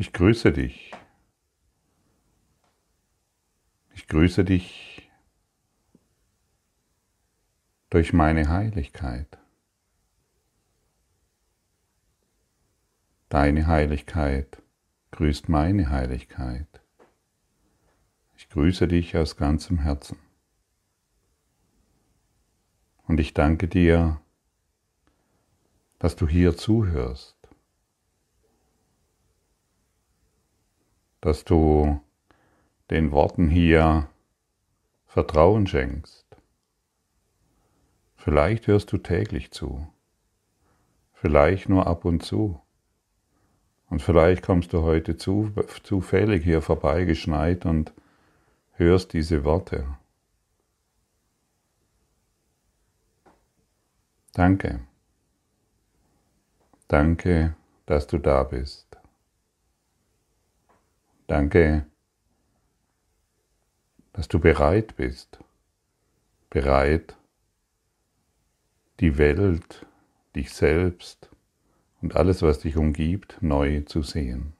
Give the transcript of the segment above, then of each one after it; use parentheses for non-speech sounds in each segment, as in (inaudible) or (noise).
Ich grüße dich. Ich grüße dich durch meine Heiligkeit. Deine Heiligkeit grüßt meine Heiligkeit. Ich grüße dich aus ganzem Herzen. Und ich danke dir, dass du hier zuhörst, dass du den Worten hier Vertrauen schenkst. Vielleicht hörst du täglich zu, vielleicht nur ab und zu. Und vielleicht kommst du heute zu, zufällig hier vorbeigeschneit und hörst diese Worte. Danke. Danke, dass du da bist. Danke, dass du bereit bist, bereit, die Welt, dich selbst und alles, was dich umgibt, neu zu sehen.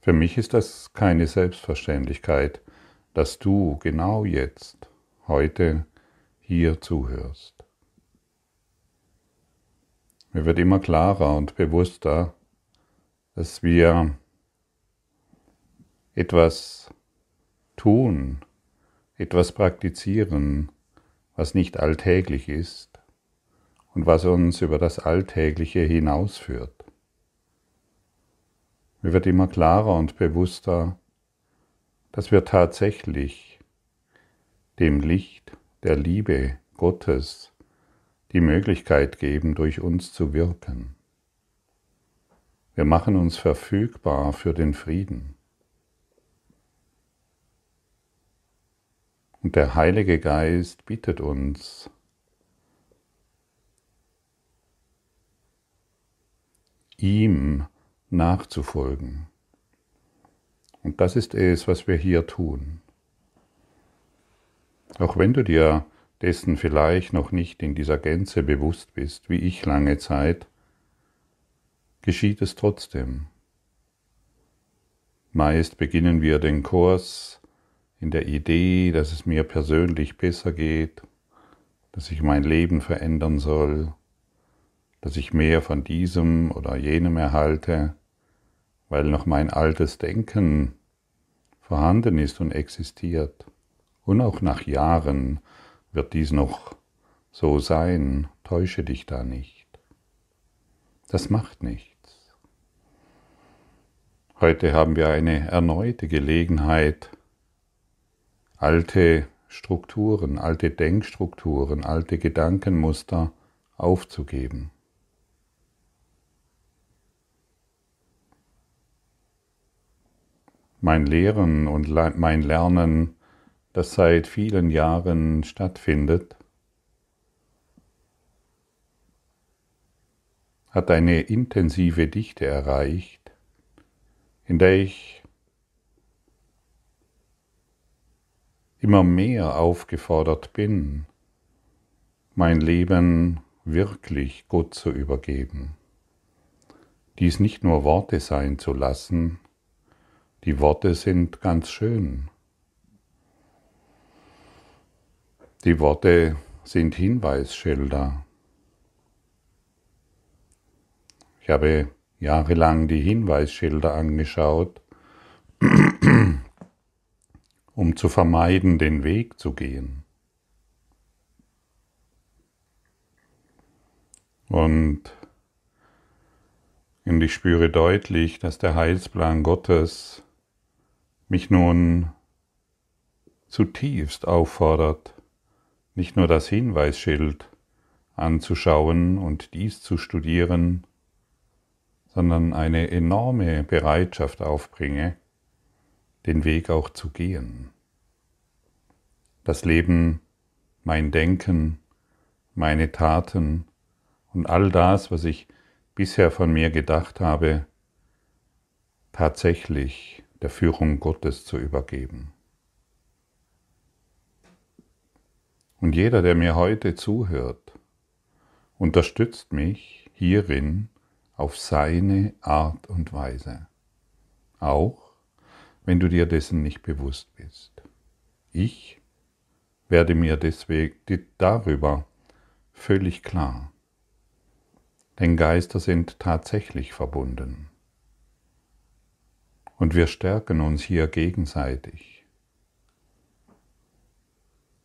Für mich ist das keine Selbstverständlichkeit, dass du genau jetzt, heute, hier zuhörst. Mir wird immer klarer und bewusster, dass wir etwas tun, etwas praktizieren, was nicht alltäglich ist und was uns über das Alltägliche hinausführt. Mir wird immer klarer und bewusster, dass wir tatsächlich dem Licht der Liebe Gottes die Möglichkeit geben, durch uns zu wirken. Wir machen uns verfügbar für den Frieden. Und der Heilige Geist bittet uns, ihm nachzufolgen. Und das ist es, was wir hier tun. Auch wenn du dir dessen vielleicht noch nicht in dieser Gänze bewusst bist, wie ich lange Zeit, geschieht es trotzdem. Meist beginnen wir den Kurs in der Idee, dass es mir persönlich besser geht, dass ich mein Leben verändern soll, dass ich mehr von diesem oder jenem erhalte, weil noch mein altes Denken vorhanden ist und existiert. Und auch nach Jahren wird dies noch so sein, täusche dich da nicht. Das macht nichts. Heute haben wir eine erneute Gelegenheit, alte Strukturen, alte Denkstrukturen, alte Gedankenmuster aufzugeben. mein Lehren und mein Lernen, das seit vielen Jahren stattfindet, hat eine intensive Dichte erreicht, in der ich immer mehr aufgefordert bin, mein Leben wirklich Gott zu übergeben, dies nicht nur Worte sein zu lassen, die Worte sind ganz schön. Die Worte sind Hinweisschilder. Ich habe jahrelang die Hinweisschilder angeschaut, (clears throat) um zu vermeiden, den Weg zu gehen. Und, und ich spüre deutlich, dass der Heilsplan Gottes mich nun zutiefst auffordert, nicht nur das Hinweisschild anzuschauen und dies zu studieren, sondern eine enorme Bereitschaft aufbringe, den Weg auch zu gehen. Das Leben, mein Denken, meine Taten und all das, was ich bisher von mir gedacht habe, tatsächlich der Führung Gottes zu übergeben. Und jeder, der mir heute zuhört, unterstützt mich hierin auf seine Art und Weise. Auch wenn du dir dessen nicht bewusst bist. Ich werde mir deswegen darüber völlig klar. Denn Geister sind tatsächlich verbunden. Und wir stärken uns hier gegenseitig.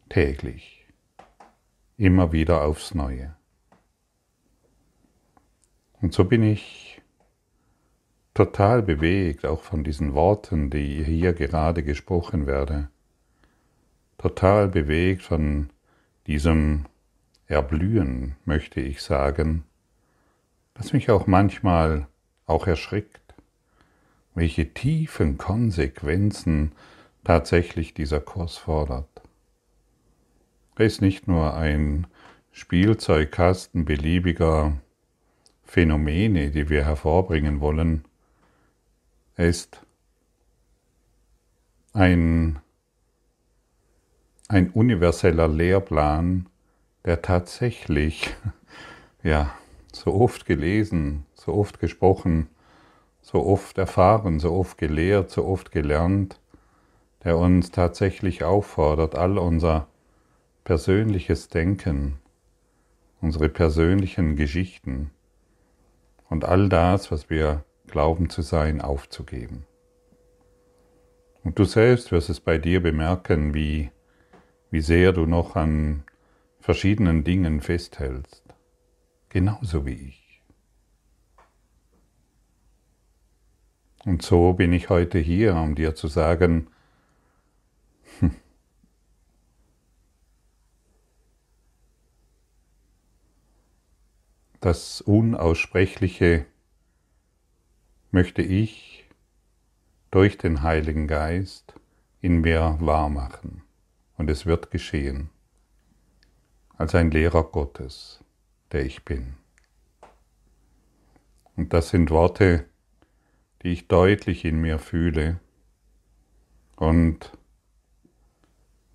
Täglich. Immer wieder aufs Neue. Und so bin ich total bewegt, auch von diesen Worten, die hier gerade gesprochen werden. Total bewegt von diesem Erblühen, möchte ich sagen, das mich auch manchmal auch erschrickt, welche tiefen Konsequenzen tatsächlich dieser Kurs fordert. Er ist nicht nur ein Spielzeugkasten beliebiger Phänomene, die wir hervorbringen wollen. Ist ein, ein universeller Lehrplan, der tatsächlich, (laughs) ja, so oft gelesen, so oft gesprochen, so oft erfahren, so oft gelehrt, so oft gelernt, der uns tatsächlich auffordert, all unser persönliches Denken, unsere persönlichen Geschichten, und all das, was wir glauben zu sein, aufzugeben. Und du selbst wirst es bei dir bemerken, wie, wie sehr du noch an verschiedenen Dingen festhältst, genauso wie ich. Und so bin ich heute hier, um dir zu sagen, das Unaussprechliche möchte ich durch den Heiligen Geist in mir wahrmachen. Und es wird geschehen, als ein Lehrer Gottes, der ich bin. Und das sind Worte, die ich deutlich in mir fühle. Und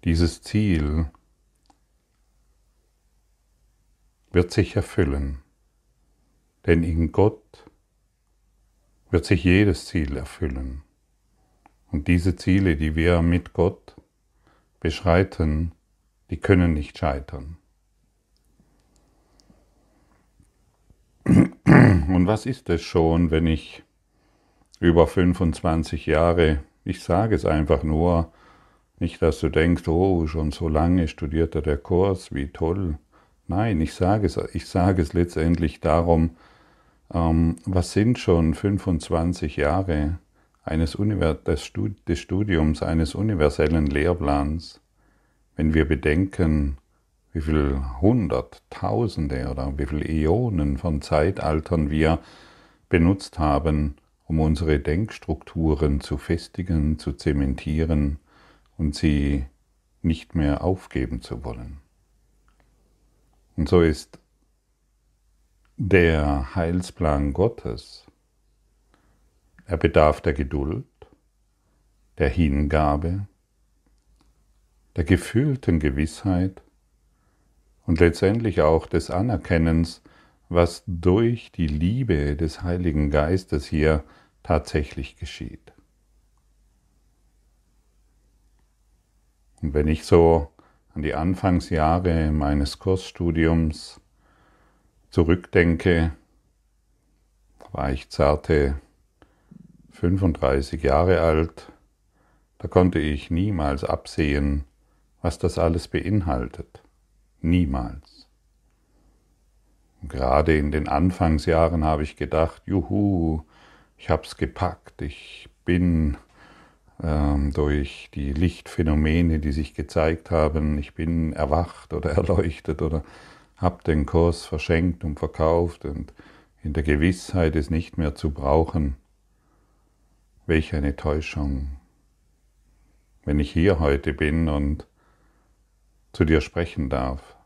dieses Ziel wird sich erfüllen. Denn in Gott wird sich jedes Ziel erfüllen. Und diese Ziele, die wir mit Gott beschreiten, die können nicht scheitern. Und was ist es schon, wenn ich über 25 Jahre, ich sage es einfach nur, nicht, dass du denkst, oh, schon so lange studiert er der Kurs, wie toll. Nein, ich sage es, ich sage es letztendlich darum, ähm, was sind schon 25 Jahre eines des Studiums eines universellen Lehrplans, wenn wir bedenken, wie viel Hunderttausende oder wie viele Äonen von Zeitaltern wir benutzt haben, um unsere Denkstrukturen zu festigen, zu zementieren und sie nicht mehr aufgeben zu wollen. Und so ist der Heilsplan Gottes. Er bedarf der Geduld, der Hingabe, der gefühlten Gewissheit und letztendlich auch des Anerkennens, was durch die Liebe des Heiligen Geistes hier tatsächlich geschieht. Und wenn ich so an die Anfangsjahre meines Kursstudiums zurückdenke, war ich zarte 35 Jahre alt, da konnte ich niemals absehen, was das alles beinhaltet. Niemals. Gerade in den Anfangsjahren habe ich gedacht, juhu, ich hab's gepackt, ich bin ähm, durch die Lichtphänomene, die sich gezeigt haben, ich bin erwacht oder (laughs) erleuchtet oder habe den Kurs verschenkt und verkauft und in der Gewissheit, es nicht mehr zu brauchen. Welch eine Täuschung, wenn ich hier heute bin und zu dir sprechen darf.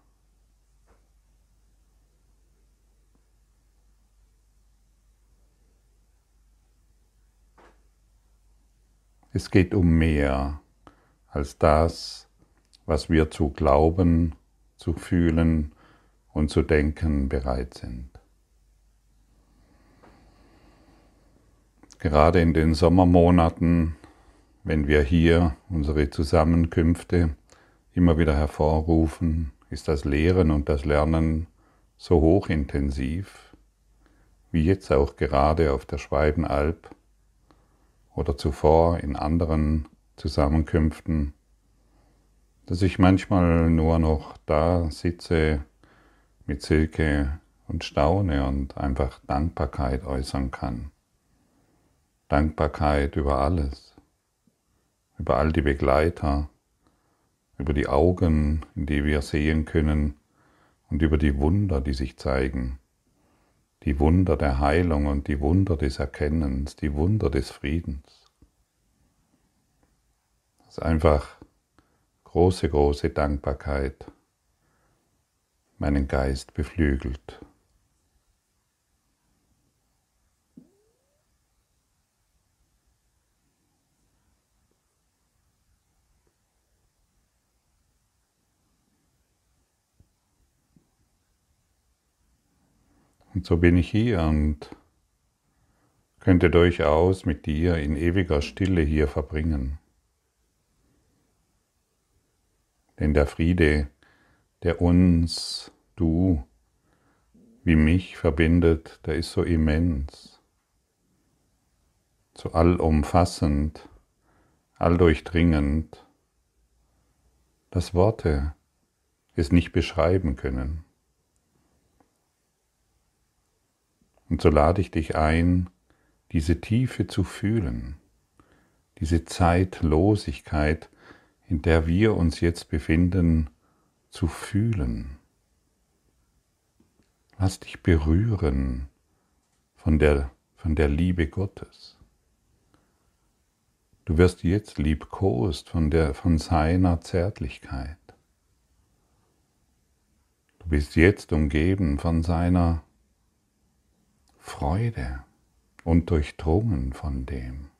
Es geht um mehr als das, was wir zu glauben, zu fühlen und zu denken bereit sind. Gerade in den Sommermonaten, wenn wir hier unsere Zusammenkünfte immer wieder hervorrufen, ist das Lehren und das Lernen so hochintensiv, wie jetzt auch gerade auf der Schweibenalb oder zuvor in anderen Zusammenkünften, dass ich manchmal nur noch da sitze mit Silke und staune und einfach Dankbarkeit äußern kann. Dankbarkeit über alles, über all die Begleiter, über die Augen, in die wir sehen können. Und über die Wunder, die sich zeigen, die Wunder der Heilung und die Wunder des Erkennens, die Wunder des Friedens. Das ist einfach große, große Dankbarkeit meinen Geist beflügelt. Und so bin ich hier und könnte durchaus mit dir in ewiger Stille hier verbringen. Denn der Friede, der uns, du, wie mich verbindet, der ist so immens, so allumfassend, alldurchdringend, dass Worte es nicht beschreiben können. Und so lade ich dich ein, diese Tiefe zu fühlen, diese Zeitlosigkeit, in der wir uns jetzt befinden, zu fühlen. Lass dich berühren von der, von der Liebe Gottes. Du wirst jetzt liebkost von, der, von seiner Zärtlichkeit. Du bist jetzt umgeben von seiner Freude und durchdrungen von dem.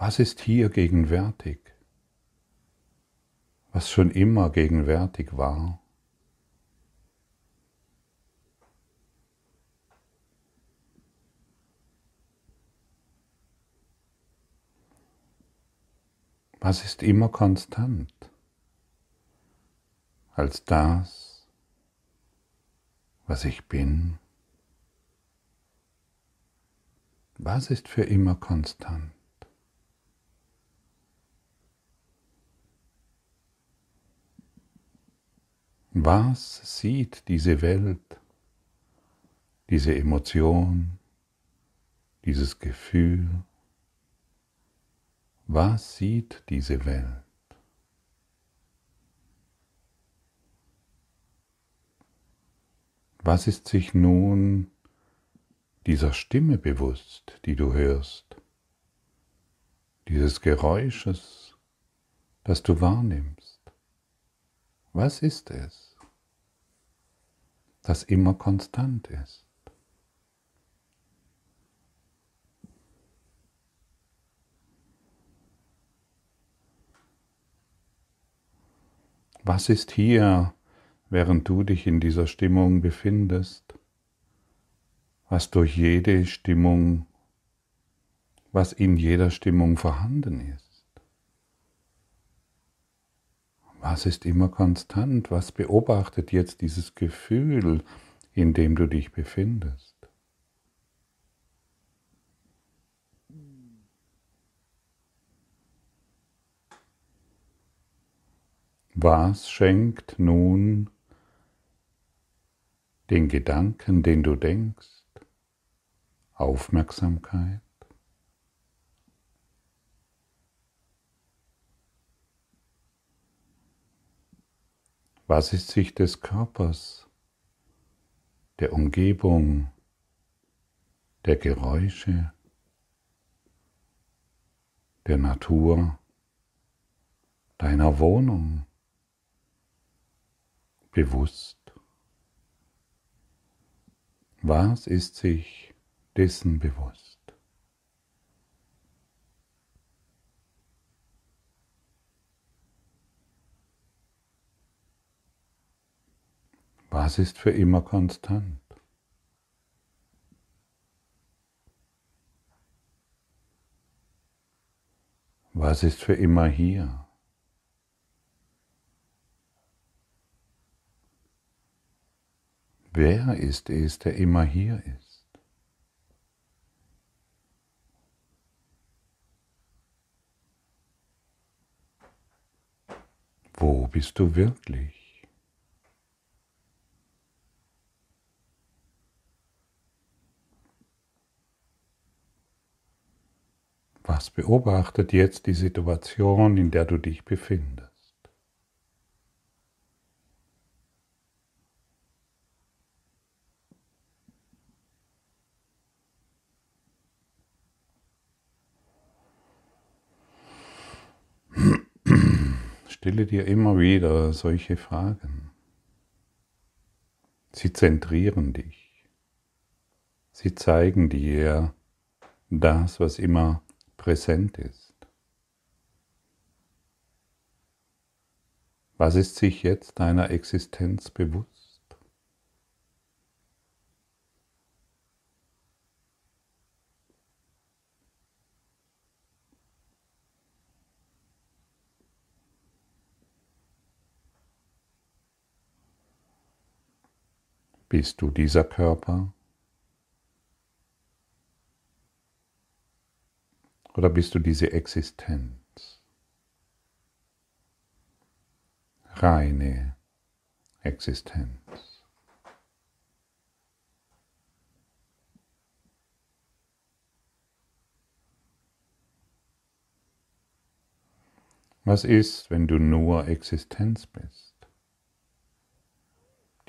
Was ist hier gegenwärtig? Was schon immer gegenwärtig war? Was ist immer konstant? als das, was ich bin? Was ist für immer konstant? Was sieht diese Welt, diese Emotion, dieses Gefühl? Was sieht diese Welt? Was ist sich nun dieser Stimme bewusst, die du hörst, dieses Geräusches, das du wahrnimmst? Was ist es, das immer konstant ist? Was ist hier während du dich in dieser Stimmung befindest, was durch jede Stimmung, was in jeder Stimmung vorhanden ist. Was ist immer konstant? Was beobachtet jetzt dieses Gefühl, in dem du dich befindest? Was schenkt nun den Gedanken, den du denkst, Aufmerksamkeit. Was ist sich des Körpers, der Umgebung, der Geräusche, der Natur, deiner Wohnung bewusst? Was ist sich dessen bewusst? Was ist für immer konstant? Was ist für immer hier? Wer ist es, der immer hier ist? Wo bist du wirklich? Was beobachtet jetzt die Situation, in der du dich befindest? Stelle dir immer wieder solche Fragen. Sie zentrieren dich. Sie zeigen dir das, was immer präsent ist. Was ist sich jetzt deiner Existenz bewusst? Bist du dieser Körper? Oder bist du diese Existenz? Reine Existenz. Was ist, wenn du nur Existenz bist?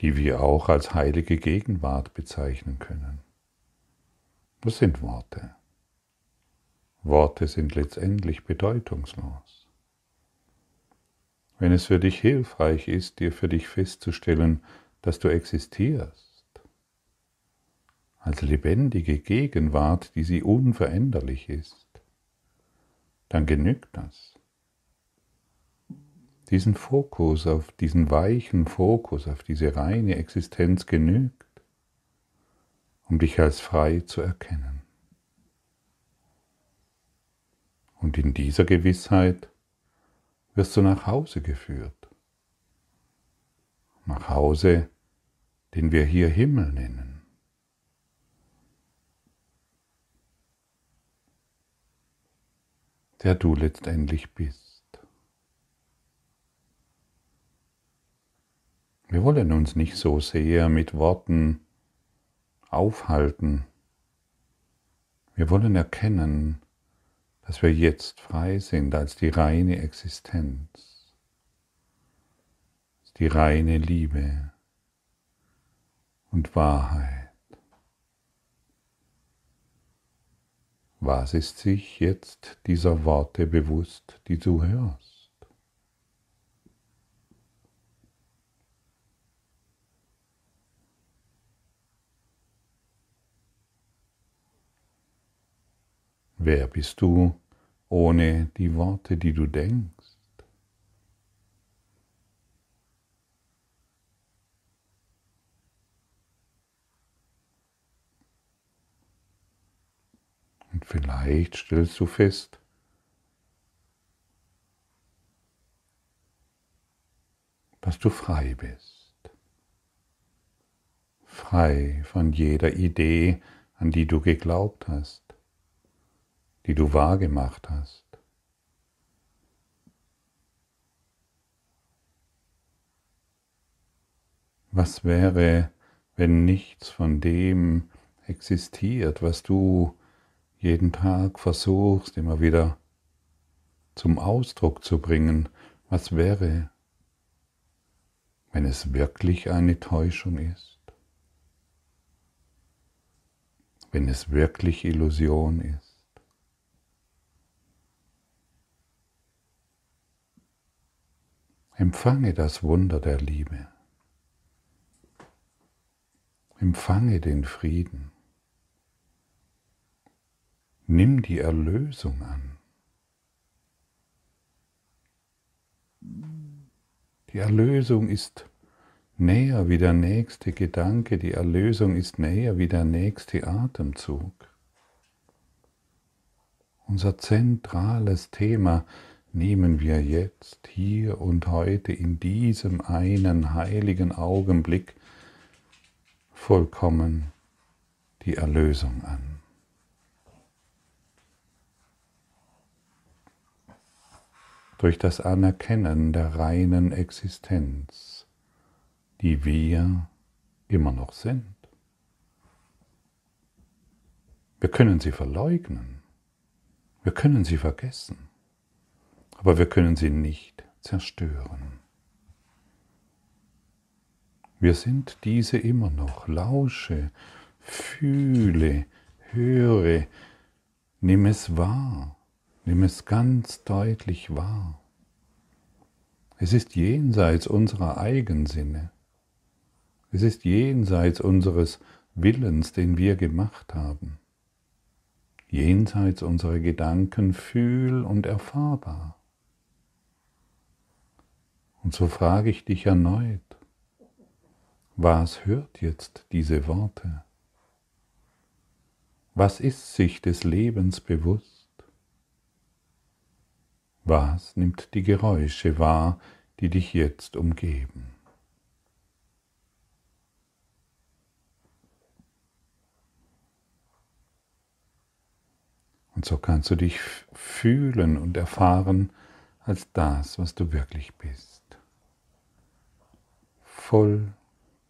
die wir auch als heilige Gegenwart bezeichnen können. Was sind Worte? Worte sind letztendlich bedeutungslos. Wenn es für dich hilfreich ist, dir für dich festzustellen, dass du existierst, als lebendige Gegenwart, die sie unveränderlich ist, dann genügt das diesen Fokus, auf diesen weichen Fokus, auf diese reine Existenz genügt, um dich als frei zu erkennen. Und in dieser Gewissheit wirst du nach Hause geführt. Nach Hause, den wir hier Himmel nennen. Der du letztendlich bist. Wir wollen uns nicht so sehr mit Worten aufhalten. Wir wollen erkennen, dass wir jetzt frei sind als die reine Existenz, die reine Liebe und Wahrheit. Was ist sich jetzt dieser Worte bewusst, die du hörst? Wer bist du ohne die Worte, die du denkst? Und vielleicht stellst du fest, dass du frei bist. Frei von jeder Idee, an die du geglaubt hast die du wahrgemacht hast. Was wäre, wenn nichts von dem existiert, was du jeden Tag versuchst immer wieder zum Ausdruck zu bringen? Was wäre, wenn es wirklich eine Täuschung ist? Wenn es wirklich Illusion ist? Empfange das Wunder der Liebe. Empfange den Frieden. Nimm die Erlösung an. Die Erlösung ist näher wie der nächste Gedanke, die Erlösung ist näher wie der nächste Atemzug. Unser zentrales Thema nehmen wir jetzt, hier und heute, in diesem einen heiligen Augenblick vollkommen die Erlösung an. Durch das Anerkennen der reinen Existenz, die wir immer noch sind. Wir können sie verleugnen, wir können sie vergessen, aber wir können sie nicht zerstören. Wir sind diese immer noch. Lausche, fühle, höre, nimm es wahr, nimm es ganz deutlich wahr. Es ist jenseits unserer Eigensinne. Es ist jenseits unseres Willens, den wir gemacht haben. Jenseits unserer Gedanken fühl- und erfahrbar. Und so frage ich dich erneut, was hört jetzt diese Worte? Was ist sich des Lebens bewusst? Was nimmt die Geräusche wahr, die dich jetzt umgeben? Und so kannst du dich fühlen und erfahren als das, was du wirklich bist. Voll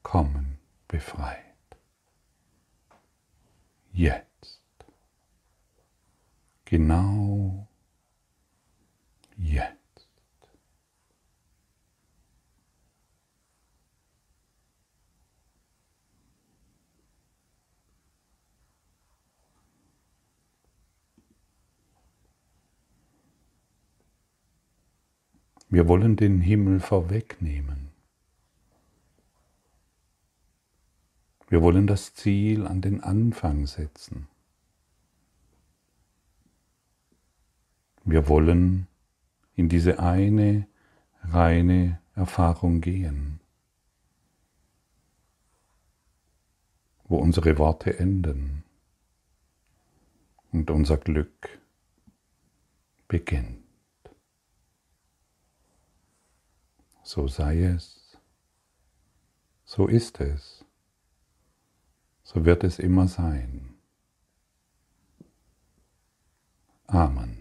vollkommen befreit. Jetzt. Genau jetzt. Wir wollen den Himmel vorwegnehmen. Wir wollen das Ziel an den Anfang setzen. Wir wollen in diese eine reine Erfahrung gehen, wo unsere Worte enden und unser Glück beginnt. So sei es, so ist es so wird es immer sein. Amen.